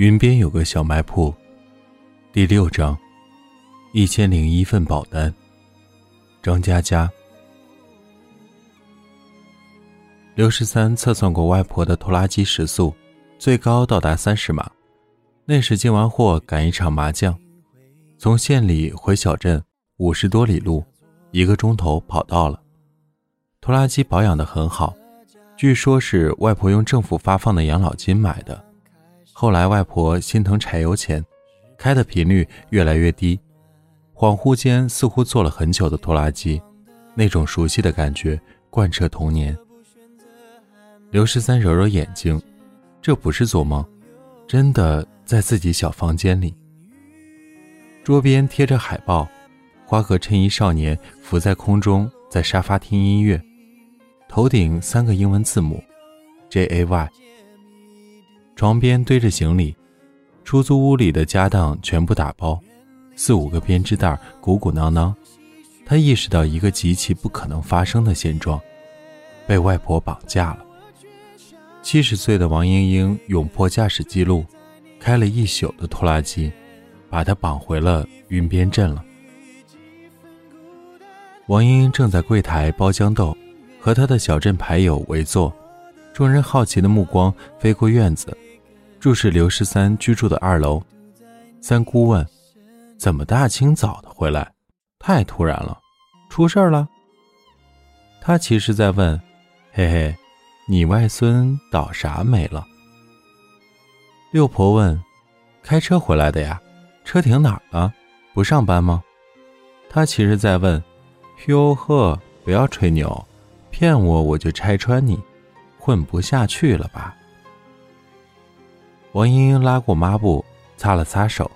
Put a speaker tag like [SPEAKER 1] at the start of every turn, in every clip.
[SPEAKER 1] 云边有个小卖铺，第六章，一千零一份保单。张佳佳，刘十三测算过外婆的拖拉机时速，最高到达三十码。那时进完货赶一场麻将，从县里回小镇五十多里路，一个钟头跑到了。拖拉机保养的很好，据说是外婆用政府发放的养老金买的。后来，外婆心疼柴油钱，开的频率越来越低，恍惚间似乎坐了很久的拖拉机，那种熟悉的感觉贯彻童年。刘十三揉揉眼睛，这不是做梦，真的在自己小房间里。桌边贴着海报，花和衬衣少年浮在空中，在沙发听音乐，头顶三个英文字母，J A Y。床边堆着行李，出租屋里的家当全部打包，四五个编织袋鼓鼓囊囊。他意识到一个极其不可能发生的现状：被外婆绑架了。七十岁的王英英勇破驾驶记录，开了一宿的拖拉机，把他绑回了云边镇了。王英英正在柜台包豇豆，和他的小镇牌友围坐，众人好奇的目光飞过院子。注视刘十三居住的二楼，三姑问：“怎么大清早的回来？太突然了，出事了？”他其实在问：“嘿嘿，你外孙倒啥霉了？”六婆问：“开车回来的呀？车停哪儿了？不上班吗？”他其实在问：“哟呵，不要吹牛，骗我我就拆穿你，混不下去了吧？”王英英拉过抹布，擦了擦手，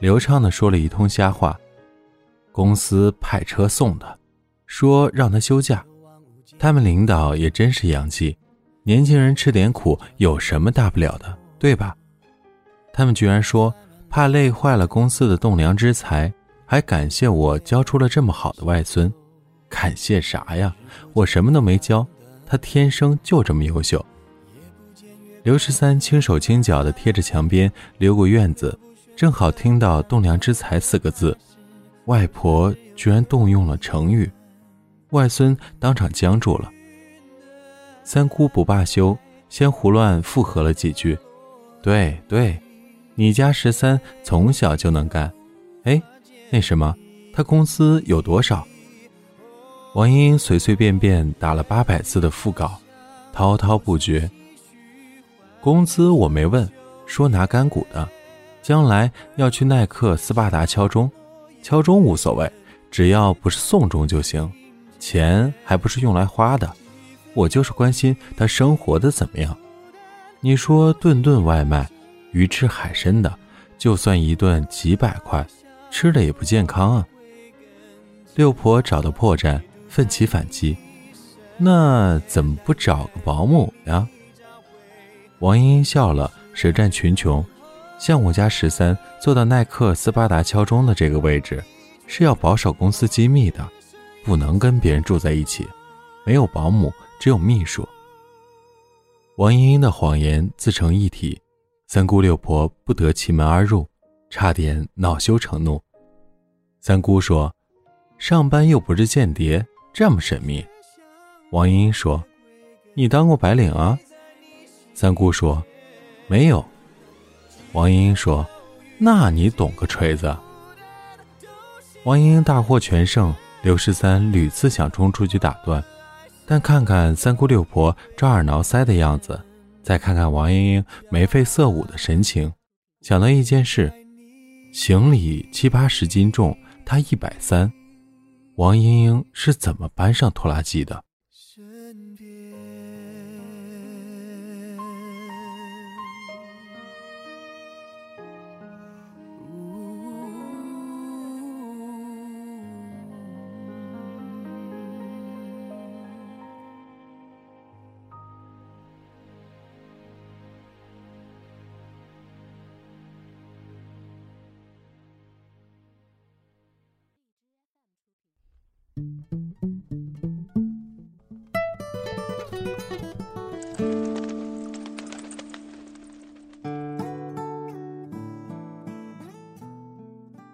[SPEAKER 1] 流畅的说了一通瞎话。公司派车送的，说让他休假。他们领导也真是洋气，年轻人吃点苦有什么大不了的，对吧？他们居然说怕累坏了公司的栋梁之才，还感谢我教出了这么好的外孙。感谢啥呀？我什么都没教，他天生就这么优秀。刘十三轻手轻脚地贴着墙边溜过院子，正好听到“栋梁之才”四个字，外婆居然动用了成语，外孙当场僵住了。三姑不罢休，先胡乱附和了几句：“对对，你家十三从小就能干。哎，那什么，他工资有多少？”王英随随便便打了八百字的副稿，滔滔不绝。工资我没问，说拿干股的，将来要去耐克、斯巴达敲钟，敲钟无所谓，只要不是送钟就行，钱还不是用来花的，我就是关心他生活的怎么样。你说顿顿外卖，鱼翅海参的，就算一顿几百块，吃的也不健康啊。六婆找到破绽，奋起反击，那怎么不找个保姆呀？王英英笑了，舌战群雄。像我家十三做到耐克、斯巴达敲钟的这个位置，是要保守公司机密的，不能跟别人住在一起。没有保姆，只有秘书。王英英的谎言自成一体，三姑六婆不得其门而入，差点恼羞成怒。三姑说：“上班又不是间谍，这么神秘。”王英英说：“你当过白领啊？”三姑说：“没有。”王英英说：“那你懂个锤子。”王英英大获全胜，刘十三屡次想冲出去打断，但看看三姑六婆抓耳挠腮的样子，再看看王英英眉飞色舞的神情，想到一件事：行李七八十斤重，她一百三，王英英是怎么搬上拖拉机的？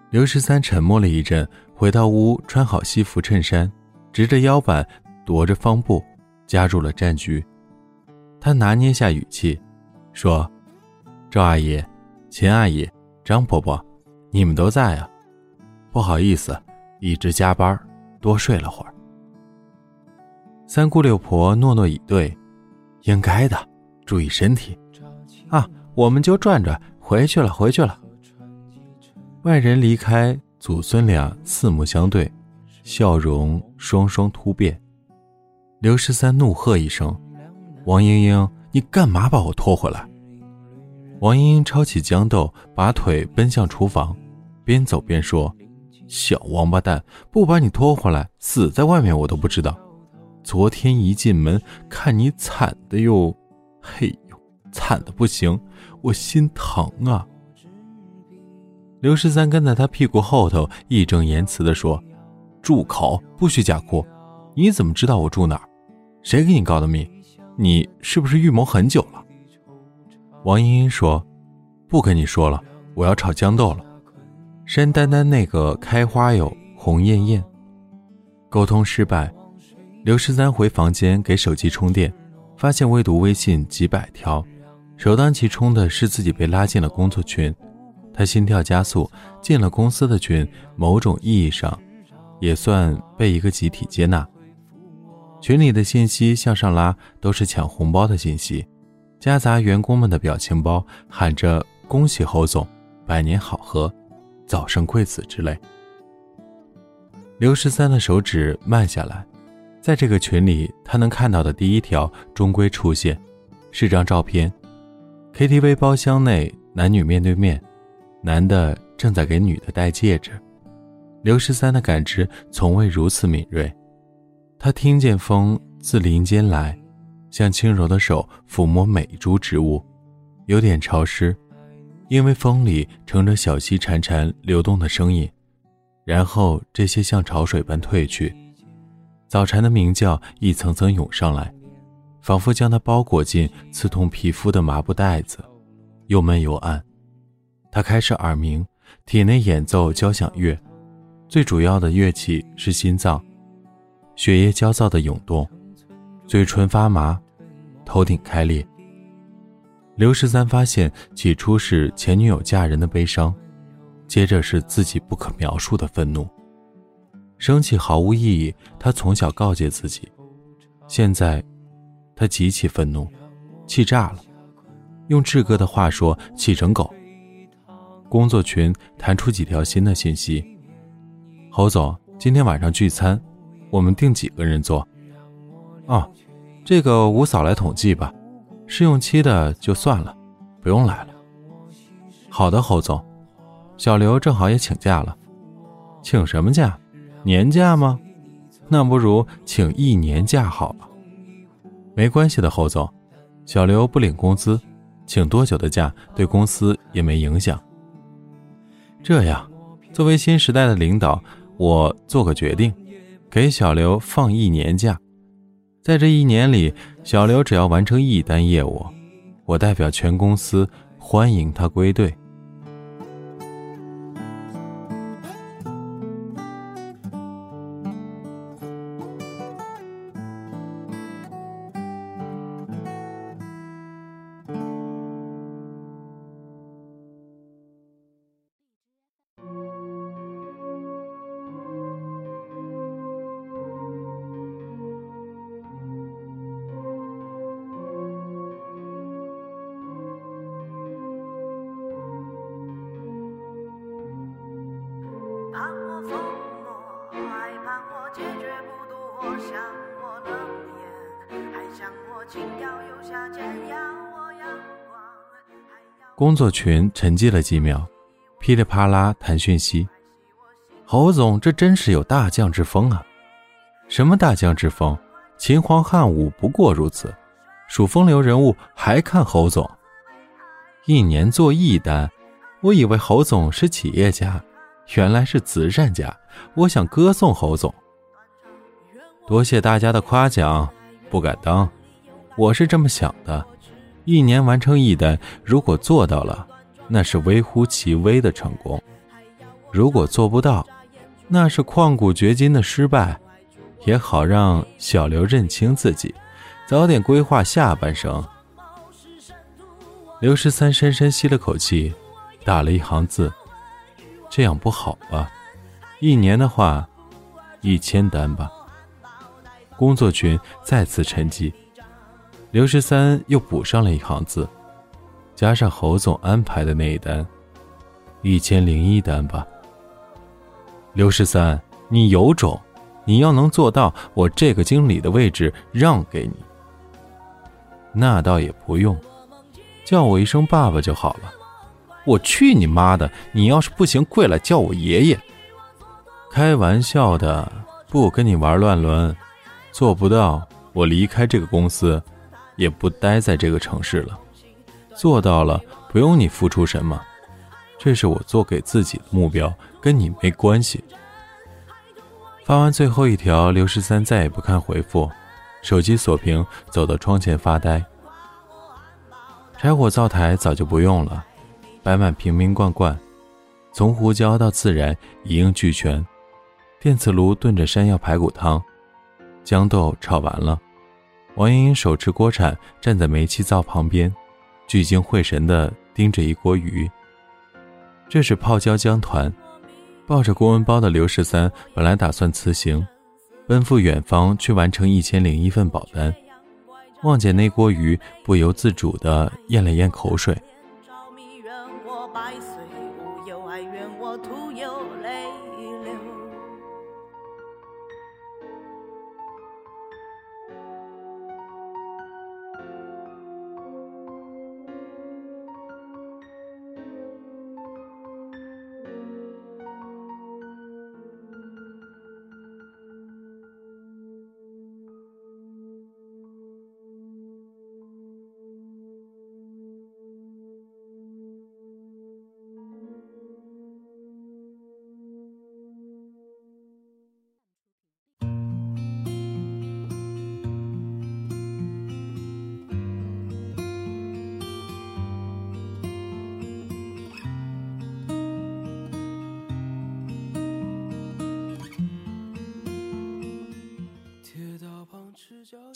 [SPEAKER 1] 刘十三沉默了一阵回到屋穿好西服衬衫直着腰板踱着方步加入了战局。他拿捏下语气说赵阿姨秦阿姨张婆婆你们都在啊？不好意思一直加班多睡了会儿。”三姑六婆诺诺以对，应该的，注意身体。啊，我们就转转，回去了，回去了。外人离开，祖孙俩四目相对，笑容双双突变。刘十三怒喝一声：“王英英，你干嘛把我拖回来？”王英英抄起豇豆，拔腿奔向厨房，边走边说：“小王八蛋，不把你拖回来，死在外面我都不知道。昨天一进门，看你惨的哟，嘿呦，惨的不行，我心疼啊。”刘十三跟在他屁股后头，义正言辞地说：“住口！不许假哭！你怎么知道我住哪儿？谁给你告的密？你是不是预谋很久了？”王茵茵说：“不跟你说了，我要炒豇豆了。山丹丹那个开花哟，红艳艳。”沟通失败，刘十三回房间给手机充电，发现未读微信几百条，首当其冲的是自己被拉进了工作群。他心跳加速，进了公司的群，某种意义上，也算被一个集体接纳。群里的信息向上拉，都是抢红包的信息，夹杂员工们的表情包，喊着“恭喜侯总，百年好合，早生贵子”之类。刘十三的手指慢下来，在这个群里，他能看到的第一条终归出现，是张照片：KTV 包厢内，男女面对面。男的正在给女的戴戒指，刘十三的感知从未如此敏锐。他听见风自林间来，像轻柔的手抚摸每一株植物，有点潮湿，因为风里乘着小溪潺潺流动的声音。然后这些像潮水般退去，早蝉的鸣叫一层层涌上来，仿佛将它包裹进刺痛皮肤的麻布袋子，又闷又暗。他开始耳鸣，体内演奏交响乐，最主要的乐器是心脏，血液焦躁的涌动，嘴唇发麻，头顶开裂。刘十三发现，起初是前女友嫁人的悲伤，接着是自己不可描述的愤怒。生气毫无意义，他从小告诫自己。现在，他极其愤怒，气炸了。用志哥的话说，气成狗。工作群弹出几条新的信息：“侯总，今天晚上聚餐，我们定几个人坐？哦，这个吴嫂来统计吧，试用期的就算了，不用来了。好的，侯总，小刘正好也请假了，请什么假？年假吗？那不如请一年假好了。没关系的，侯总，小刘不领工资，请多久的假对公司也没影响。”这样，作为新时代的领导，我做个决定，给小刘放一年假。在这一年里，小刘只要完成一单业务，我代表全公司欢迎他归队。
[SPEAKER 2] 想我冷眼，还想我轻佻又下贱，要我阳光
[SPEAKER 1] 工作群沉寂了几秒，噼里啪啦弹讯息。侯总，这真是有大将之风啊！什么大将之风？秦皇汉武不过如此。属风流人物还看侯总？一年做一单，我以为侯总是企业家，原来是慈善家。我想歌颂侯总。多谢大家的夸奖，不敢当。我是这么想的。一年完成一单，如果做到了，那是微乎其微的成功。如果做不到，那是旷古绝今的失败，也好让小刘认清自己，早点规划下半生。刘十三深深吸了口气，打了一行字：“这样不好吧？一年的话，一千单吧。”工作群再次沉寂。刘十三又补上了一行字，加上侯总安排的那一单，一千零一单吧。刘十三，你有种，你要能做到，我这个经理的位置让给你。那倒也不用，叫我一声爸爸就好了。我去你妈的！你要是不行，跪来叫我爷爷。开玩笑的，不跟你玩乱伦，做不到，我离开这个公司，也不待在这个城市了。做到了，不用你付出什么。这是我做给自己的目标，跟你没关系。发完最后一条，刘十三再也不看回复，手机锁屏，走到窗前发呆。柴火灶台早就不用了，摆满瓶瓶罐罐，从胡椒到孜然一应俱全。电磁炉炖着山药排骨汤，豇豆炒完了。王莹莹手持锅铲站在煤气灶旁边，聚精会神地盯着一锅鱼。这是泡椒姜团。抱着公文包的刘十三本来打算辞行，奔赴远方去完成一千零一份保单，望见那锅鱼，不由自主地咽了咽口水。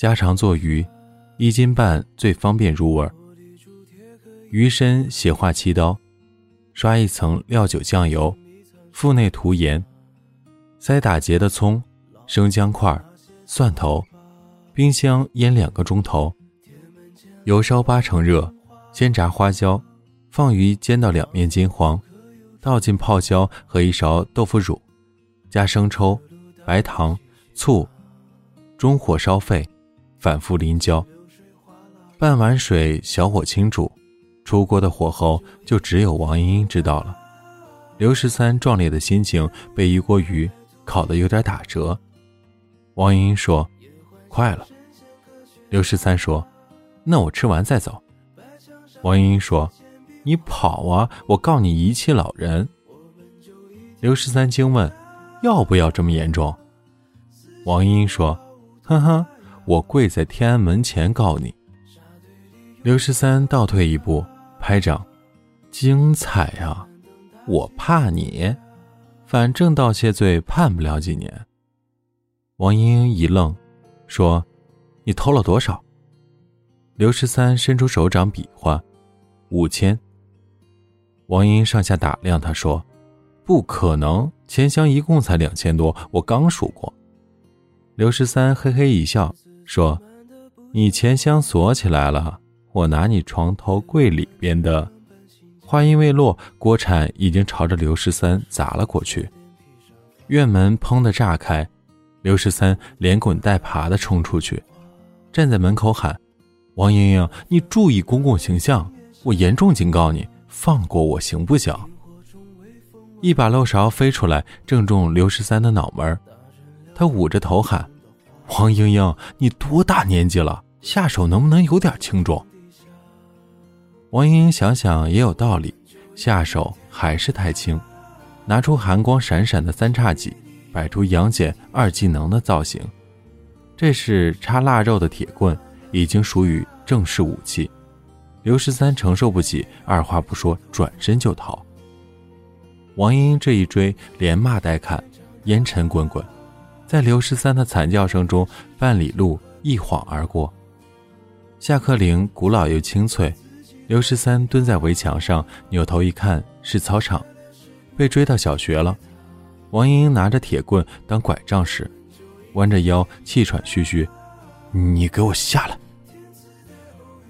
[SPEAKER 1] 家常做鱼，一斤半最方便入味。鱼身斜划七刀，刷一层料酒酱油，腹内涂盐，塞打结的葱、生姜块、蒜头，冰箱腌两个钟头。油烧八成热，先炸花椒，放鱼煎到两面金黄，倒进泡椒和一勺豆腐乳，加生抽、白糖、醋。中火烧沸，反复淋浇。半碗水，小火轻煮。出锅的火候就只有王英英知道了。刘十三壮烈的心情被一锅鱼烤得有点打折。王英英说：“快了。”刘十三说：“那我吃完再走。”王英英说：“你跑啊！我告你遗弃老人。”刘十三惊问：“要不要这么严重？”王英英说。哈哈，我跪在天安门前告你。刘十三倒退一步，拍掌，精彩啊！我怕你，反正盗窃罪判不了几年。王英一愣，说：“你偷了多少？”刘十三伸出手掌比划，五千。王英上下打量他，说：“不可能，钱箱一共才两千多，我刚数过。”刘十三嘿嘿一笑，说：“你钱箱锁起来了，我拿你床头柜里边的。”话音未落，锅铲已经朝着刘十三砸了过去，院门砰的炸开，刘十三连滚带爬的冲出去，站在门口喊：“王莹莹，你注意公共形象！我严重警告你，放过我行不行？”一把漏勺飞出来，正中刘十三的脑门他捂着头喊。王英英，你多大年纪了？下手能不能有点轻重？王英英想想也有道理，下手还是太轻，拿出寒光闪闪的三叉戟，摆出杨戬二技能的造型。这是插腊肉的铁棍，已经属于正式武器。刘十三承受不起，二话不说转身就逃。王英这一追，连骂带砍，烟尘滚滚，在刘十三的惨叫声中，半里路一晃而过。下课铃古老又清脆，刘十三蹲在围墙上，扭头一看，是操场，被追到小学了。王英英拿着铁棍当拐杖使，弯着腰，气喘吁吁：“你给我下来！”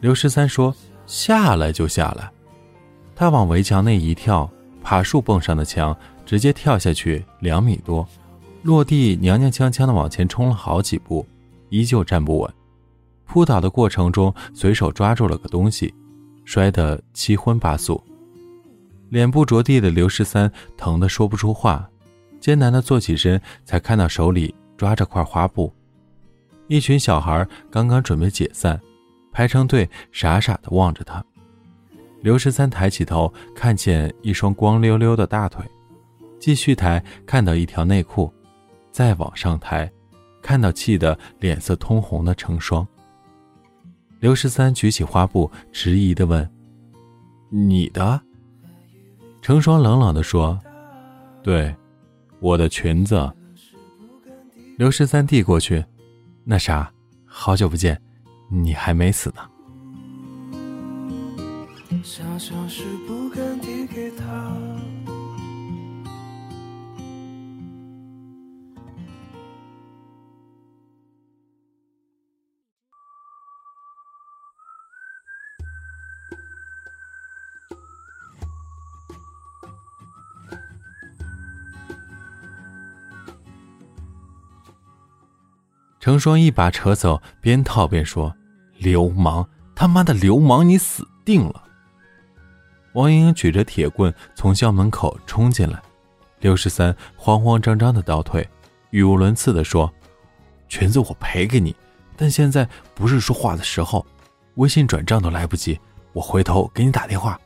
[SPEAKER 1] 刘十三说：“下来就下来。”他往围墙内一跳，爬树蹦上的墙，直接跳下去两米多，落地娘娘腔腔的往前冲了好几步，依旧站不稳。扑倒的过程中，随手抓住了个东西，摔得七荤八素。脸部着地的刘十三疼得说不出话，艰难地坐起身，才看到手里抓着块花布。一群小孩刚刚准备解散，排成队，傻傻地望着他。刘十三抬起头，看见一双光溜溜的大腿，继续抬，看到一条内裤，再往上抬，看到气得脸色通红的成双。刘十三举起花布，迟疑地问：“你的？”成双冷冷地说：“对，我的裙子。”刘十三递过去：“那啥，好久不见，你还没死呢。”小小事不成双一把扯走，边套边说：“流氓，他妈的流氓，你死定了！”王莹莹举着铁棍从校门口冲进来，刘十三慌慌张张的倒退，语无伦次的说：“裙子我赔给你，但现在不是说话的时候，微信转账都来不及，我回头给你打电话。”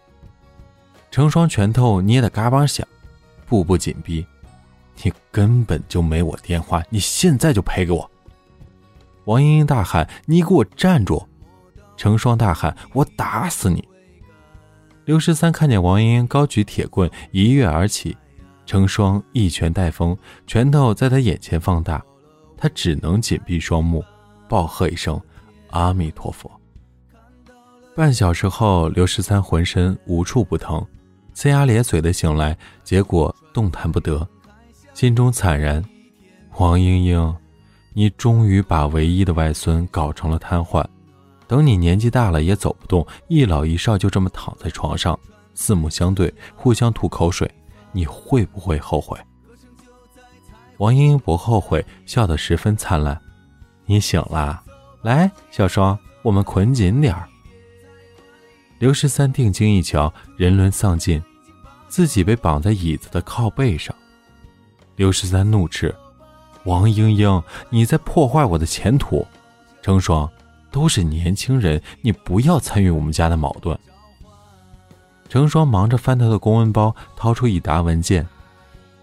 [SPEAKER 1] 成双拳头捏得嘎巴响，步步紧逼：“你根本就没我电话，你现在就赔给我！”王莹莹大喊：“你给我站住！”成双大喊：“我打死你！”刘十三看见王英英高举铁棍一跃而起，成双一拳带风，拳头在他眼前放大，他只能紧闭双目，暴喝一声：“阿弥陀佛！”半小时后，刘十三浑身无处不疼，呲牙咧嘴的醒来，结果动弹不得，心中惨然：“王英英，你终于把唯一的外孙搞成了瘫痪。”等你年纪大了也走不动，一老一少就这么躺在床上，四目相对，互相吐口水，你会不会后悔？王英英不后悔，笑得十分灿烂。你醒了，来，小双，我们捆紧点儿。刘十三定睛一瞧，人伦丧尽，自己被绑在椅子的靠背上。刘十三怒斥：“王英英，你在破坏我的前途！”成双。都是年轻人，你不要参与我们家的矛盾。成双忙着翻他的公文包，掏出一沓文件。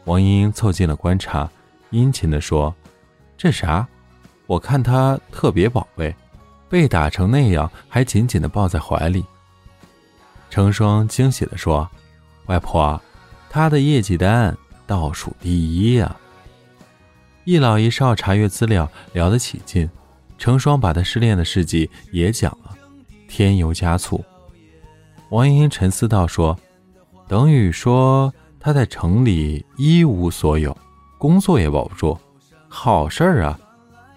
[SPEAKER 1] 王英英凑近了观察，殷勤地说：“这啥？我看他特别宝贝，被打成那样还紧紧地抱在怀里。”成双惊喜地说：“外婆，他的业绩单倒数第一呀！”一老一少查阅资料，聊得起劲。成双把他失恋的事迹也讲了，添油加醋。王莹莹沉思道：“说，等于说他在城里一无所有，工作也保不住，好事儿啊！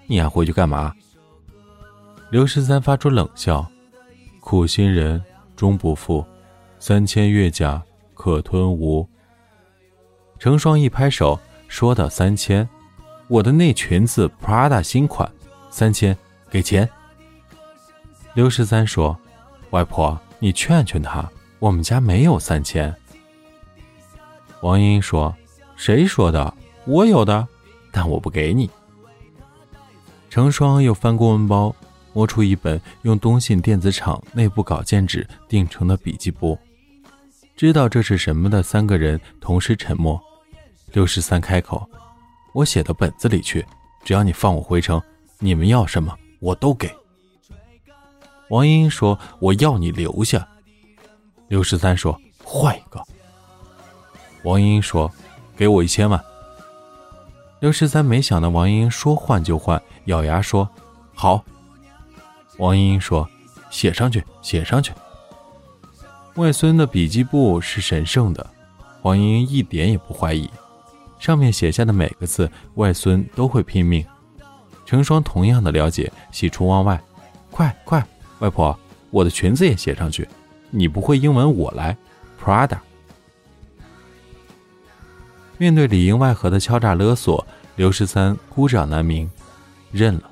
[SPEAKER 1] 你还回去干嘛？”刘十三发出冷笑：“苦心人终不负，三千越甲可吞吴。”成双一拍手，说道：“三千，我的那裙子 Prada 新款。”三千，给钱。刘十三说：“外婆，你劝劝他，我们家没有三千。”王英说：“谁说的？我有的，但我不给你。”成双又翻公文包，摸出一本用东信电子厂内部稿件纸订成的笔记簿，知道这是什么的三个人同时沉默。刘十三开口：“我写到本子里去，只要你放我回城。”你们要什么，我都给。王英说：“我要你留下。”刘十三说：“换一个。”王英说：“给我一千万。”刘十三没想到王英说换就换，咬牙说：“好。”王英说：“写上去，写上去。”外孙的笔记簿是神圣的，王英一点也不怀疑，上面写下的每个字，外孙都会拼命。成双同样的了解，喜出望外。快快，外婆，我的裙子也写上去。你不会英文，我来。Prada。面对里应外合的敲诈勒索，刘十三孤掌难鸣，认了。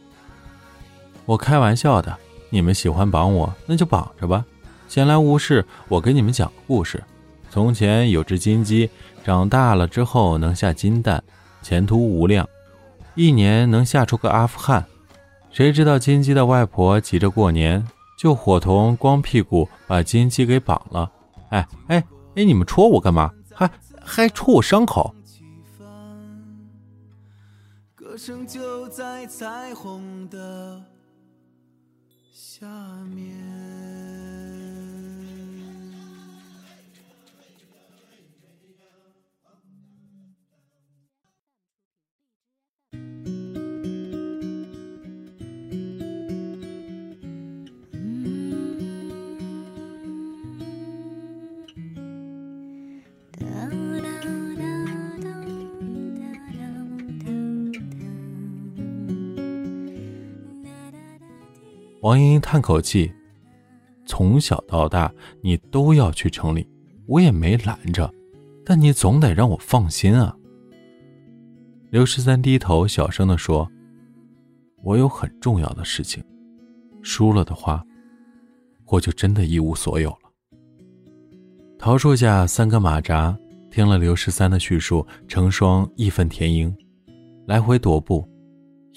[SPEAKER 1] 我开玩笑的，你们喜欢绑我，那就绑着吧。闲来无事，我给你们讲个故事。从前有只金鸡，长大了之后能下金蛋，前途无量，一年能下出个阿富汗。谁知道金鸡的外婆急着过年，就伙同光屁股把金鸡给绑了。哎哎哎，你们戳我干嘛？还还戳我伤口？歌声就在彩虹的下面。王莹莹叹口气：“从小到大，你都要去城里，我也没拦着，但你总得让我放心啊。”刘十三低头小声的说：“我有很重要的事情，输了的话，我就真的一无所有了。”桃树下三个马扎听了刘十三的叙述，成双义愤填膺，来回踱步，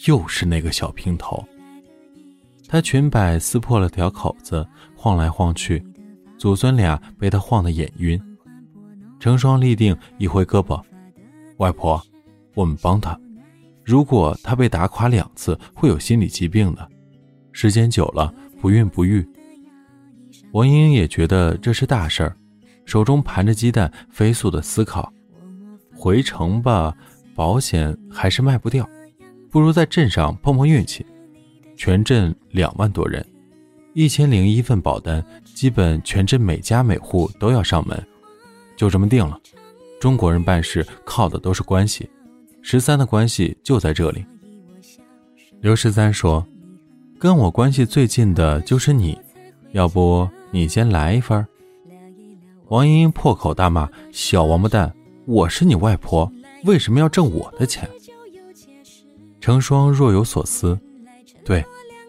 [SPEAKER 1] 又是那个小平头。他裙摆撕破了条口子，晃来晃去，祖孙俩被他晃得眼晕。成双立定，一挥胳膊：“外婆，我们帮他。如果他被打垮两次，会有心理疾病的，时间久了不孕不育。”王英也觉得这是大事儿，手中盘着鸡蛋，飞速的思考：回城吧，保险还是卖不掉，不如在镇上碰碰运气。全镇两万多人，一千零一份保单，基本全镇每家每户都要上门，就这么定了。中国人办事靠的都是关系，十三的关系就在这里。刘十三说：“跟我关系最近的就是你，要不你先来一份？”王莹莹破口大骂：“小王八蛋，我是你外婆，为什么要挣我的钱？”成双若有所思。对，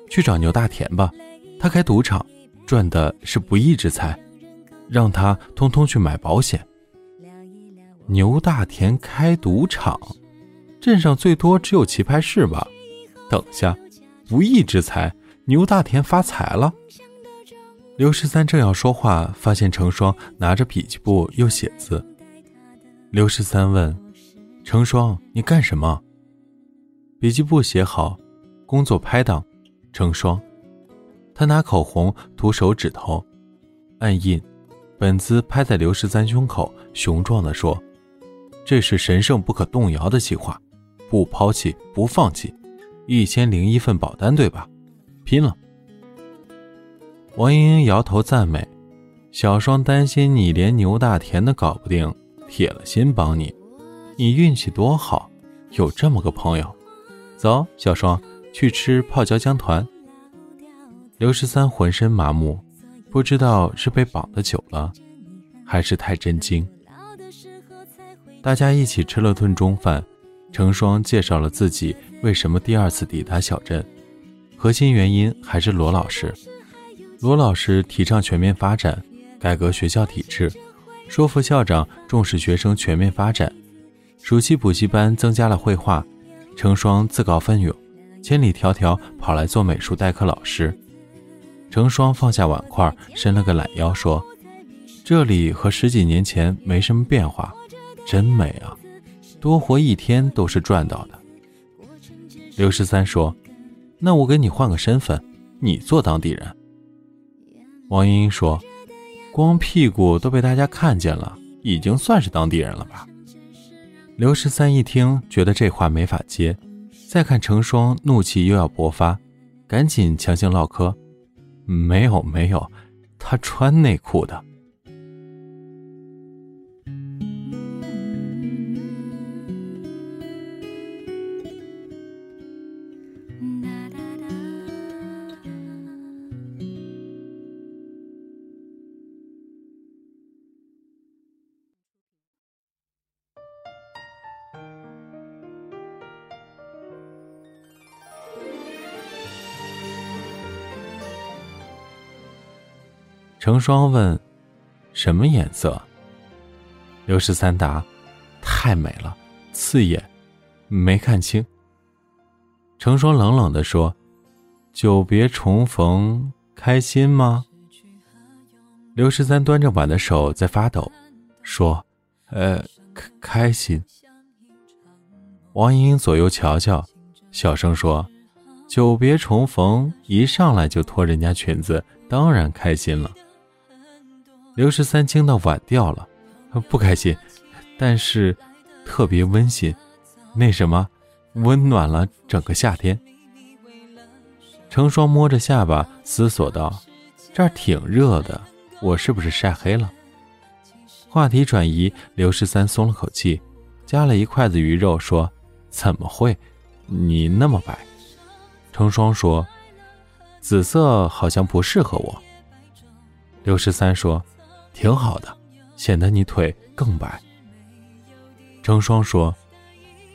[SPEAKER 1] 去找牛大田吧，他开赌场，赚的是不义之财，让他通通去买保险。牛大田开赌场，镇上最多只有棋牌室吧？等下，不义之财，牛大田发财了。刘十三正要说话，发现成双拿着笔记簿又写字。刘十三问：“成双，你干什么？”笔记簿写好。工作拍档，成双。他拿口红涂手指头，按印，本子拍在刘十三胸口，雄壮地说：“这是神圣不可动摇的计划，不抛弃，不放弃。一千零一份保单，对吧？拼了！”王莹莹摇头赞美：“小双担心你连牛大田都搞不定，铁了心帮你。你运气多好，有这么个朋友。走，小双。”去吃泡椒姜团。刘十三浑身麻木，不知道是被绑的久了，还是太震惊。大家一起吃了顿中饭，成双介绍了自己为什么第二次抵达小镇，核心原因还是罗老师。罗老师提倡全面发展，改革学校体制，说服校长重视学生全面发展。暑期补习班增加了绘画，成双自告奋勇。千里迢迢跑来做美术代课老师，成双放下碗筷，伸了个懒腰，说：“这里和十几年前没什么变化，真美啊！多活一天都是赚到的。”刘十三说：“那我给你换个身份，你做当地人。”王英英说：“光屁股都被大家看见了，已经算是当地人了吧？刘十三一听，觉得这话没法接。再看成双怒气又要勃发，赶紧强行唠嗑：“没有没有，他穿内裤的。”成双问：“什么颜色？”刘十三答：“太美了，刺眼，没看清。”成双冷冷的说：“久别重逢，开心吗？”刘十三端着碗的手在发抖，说：“呃，开开心。”王莹莹左右瞧瞧，小声说：“久别重逢，一上来就脱人家裙子，当然开心了。”刘十三惊到碗掉了，不开心，但是特别温馨，那什么，温暖了整个夏天。成双摸着下巴思索道：“这儿挺热的，我是不是晒黑了？”话题转移，刘十三松了口气，夹了一筷子鱼肉，说：“怎么会？你那么白。”成双说：“紫色好像不适合我。”刘十三说。挺好的，显得你腿更白。成双说：“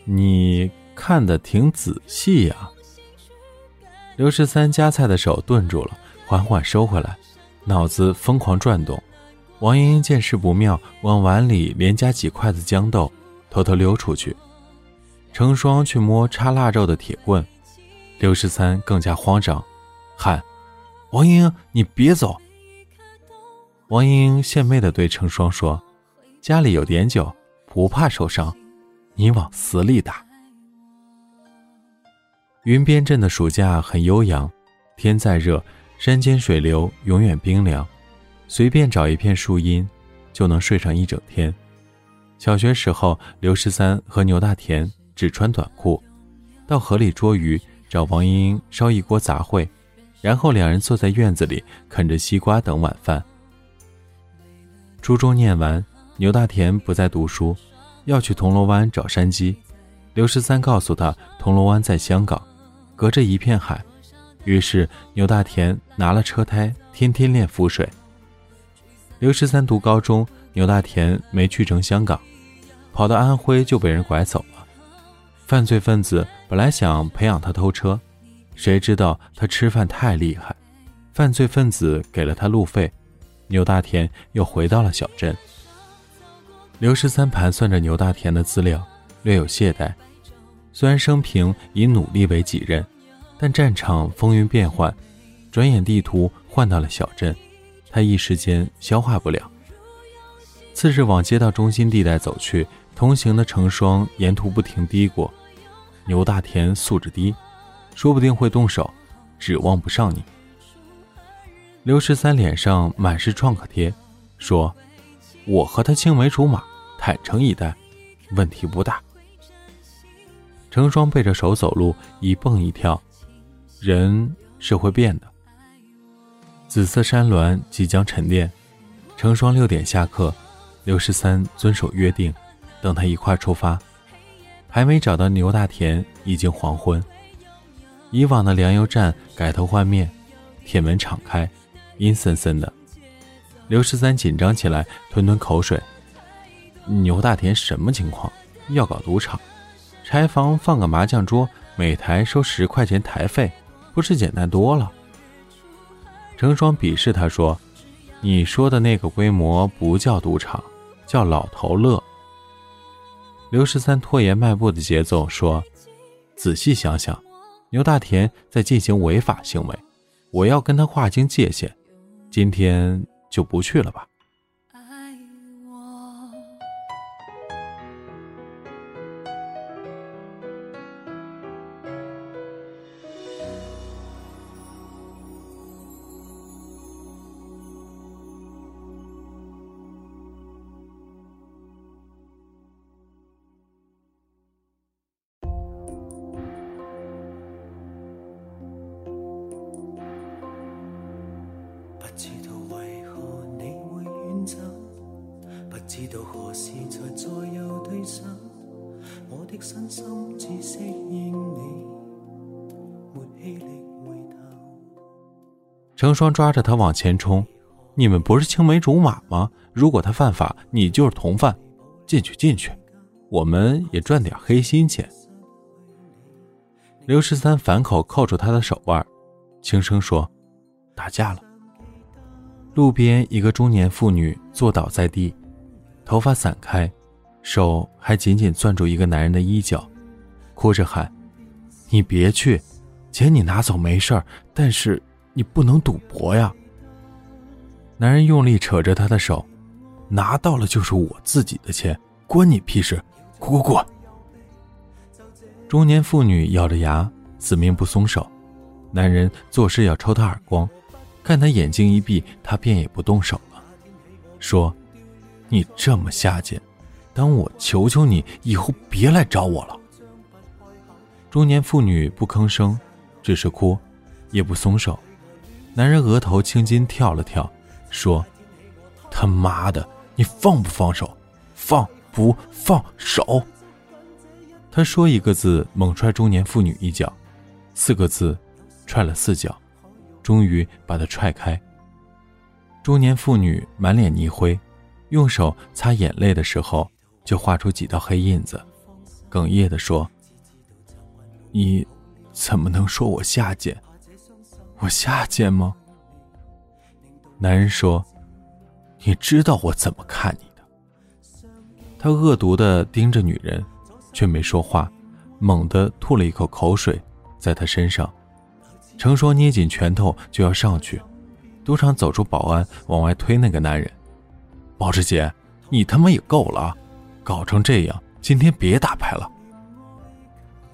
[SPEAKER 1] 你看的挺仔细呀。”刘十三夹菜的手顿住了，缓缓收回来，脑子疯狂转动。王莹莹见势不妙，往碗里连夹几筷子豇豆，偷偷溜出去。成双去摸插腊肉的铁棍，刘十三更加慌张，喊：“王莹莹，你别走！”王莹莹献媚地对成双说：“家里有碘酒，不怕受伤，你往死里打。”云边镇的暑假很悠扬，天再热，山间水流永远冰凉，随便找一片树荫，就能睡上一整天。小学时候，刘十三和牛大田只穿短裤，到河里捉鱼，找王莹莹烧一锅杂烩，然后两人坐在院子里啃着西瓜等晚饭。初中念完，牛大田不再读书，要去铜锣湾找山鸡。刘十三告诉他，铜锣湾在香港，隔着一片海。于是牛大田拿了车胎，天天练浮水。刘十三读高中，牛大田没去成香港，跑到安徽就被人拐走了。犯罪分子本来想培养他偷车，谁知道他吃饭太厉害，犯罪分子给了他路费。牛大田又回到了小镇。刘十三盘算着牛大田的资料，略有懈怠。虽然生平以努力为己任，但战场风云变幻，转眼地图换到了小镇，他一时间消化不了。次日往街道中心地带走去，同行的成双沿途不停嘀咕：“牛大田素质低，说不定会动手，指望不上你。”刘十三脸上满是创可贴，说：“我和他青梅竹马，坦诚以待，问题不大。”成双背着手走路，一蹦一跳，人是会变的。紫色山峦即将沉淀，成双六点下课，刘十三遵守约定，等他一块出发。还没找到牛大田，已经黄昏。以往的粮油站改头换面，铁门敞开。阴森森的，刘十三紧张起来，吞吞口水。牛大田什么情况？要搞赌场？柴房放个麻将桌，每台收十块钱台费，不是简单多了？成双鄙视他说：“你说的那个规模不叫赌场，叫老头乐。”刘十三拖延迈步的节奏说：“仔细想想，牛大田在进行违法行为，我要跟他划清界限。”今天就不去了吧。成双抓着他往前冲，你们不是青梅竹马吗？如果他犯法，你就是同犯，进去进去，我们也赚点黑心钱。刘十三反口扣住他的手腕，轻声说：“打架了。”路边一个中年妇女坐倒在地，头发散开，手还紧紧攥住一个男人的衣角，哭着喊：“你别去，钱你拿走没事儿，但是……”你不能赌博呀！男人用力扯着她的手，拿到了就是我自己的钱，关你屁事！滚滚滚！中年妇女咬着牙，死命不松手。男人做事要抽她耳光，看她眼睛一闭，他便也不动手了，说：“你这么下贱，当我求求你，以后别来找我了。”中年妇女不吭声，只是哭，也不松手。男人额头青筋跳了跳，说：“他妈的，你放不放手？放不放手？”他说一个字，猛踹中年妇女一脚，四个字，踹了四脚，终于把他踹开。中年妇女满脸泥灰，用手擦眼泪的时候，就画出几道黑印子，哽咽地说：“你怎么能说我下贱？”我下贱吗？男人说：“你知道我怎么看你的。”他恶毒的盯着女人，却没说话，猛地吐了一口口水在她身上。成双捏紧拳头就要上去，赌场走出保安往外推那个男人。毛志杰，你他妈也够了，搞成这样，今天别打牌了。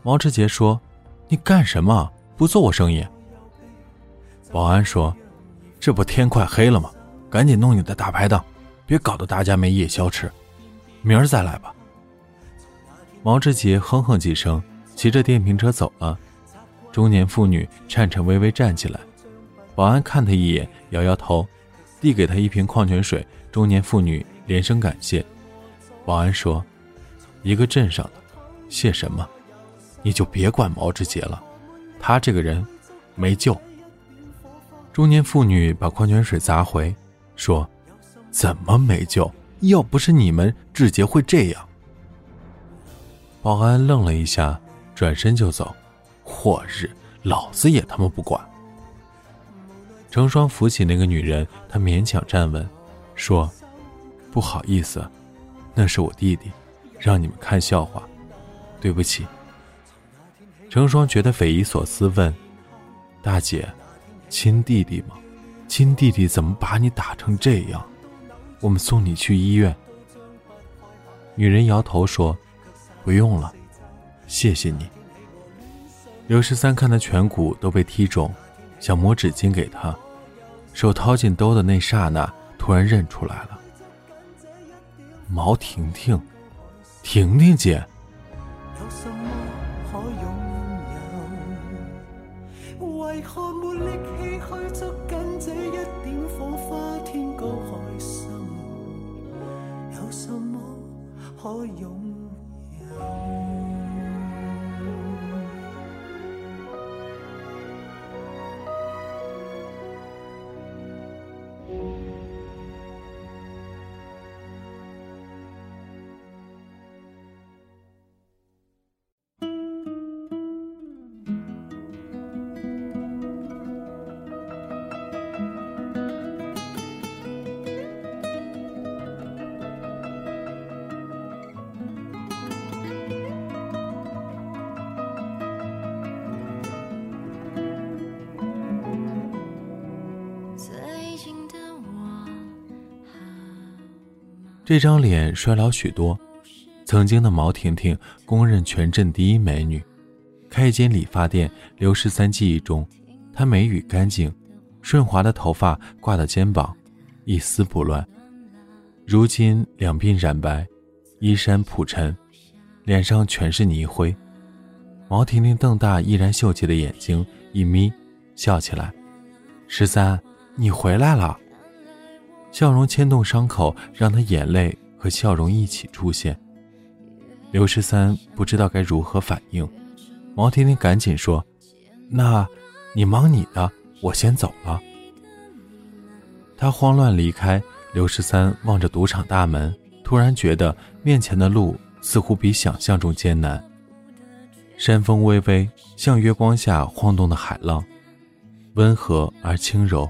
[SPEAKER 1] 毛志杰说：“你干什么？不做我生意？”保安说：“这不天快黑了吗？赶紧弄你的大排档，别搞得大家没夜宵吃。明儿再来吧。”毛志杰哼哼几声，骑着电瓶车走了。中年妇女颤颤巍巍站起来，保安看他一眼，摇摇头，递给他一瓶矿泉水。中年妇女连声感谢。保安说：“一个镇上的，谢什么？你就别管毛志杰了，他这个人没救。”中年妇女把矿泉水砸回，说：“怎么没救？要不是你们，志杰会这样。”保安愣了一下，转身就走。祸日，老子也他妈不管！成双扶起那个女人，他勉强站稳，说：“不好意思，那是我弟弟，让你们看笑话，对不起。”成双觉得匪夷所思，问：“大姐？”亲弟弟吗？亲弟弟怎么把你打成这样？我们送你去医院。女人摇头说：“不用了，谢谢你。”刘十三看他颧骨都被踢肿，想抹纸巾给他，手掏进兜的那刹那，突然认出来了，毛婷婷，婷婷姐。这张脸衰老许多，曾经的毛婷婷公认全镇第一美女，开一间理发店。刘十三记忆中，她眉宇干净，顺滑的头发挂到肩膀，一丝不乱。如今两鬓染白，衣衫铺陈，脸上全是泥灰。毛婷婷瞪大依然秀气的眼睛，一眯，笑起来：“十三，你回来了。笑容牵动伤口，让他眼泪和笑容一起出现。刘十三不知道该如何反应，毛婷婷赶紧说：“那，你忙你的，我先走了。”他慌乱离开。刘十三望着赌场大门，突然觉得面前的路似乎比想象中艰难。山风微微，像月光下晃动的海浪，温和而轻柔，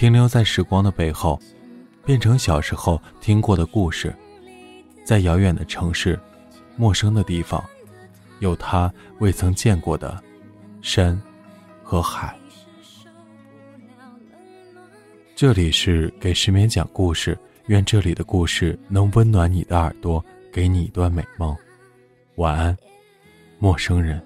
[SPEAKER 1] 停留在时光的背后，变成小时候听过的故事。在遥远的城市。陌生的地方，有他未曾见过的山和海。这里是给失眠讲故事，愿这里的故事能温暖你的耳朵，给你一段美梦。晚安，陌生人。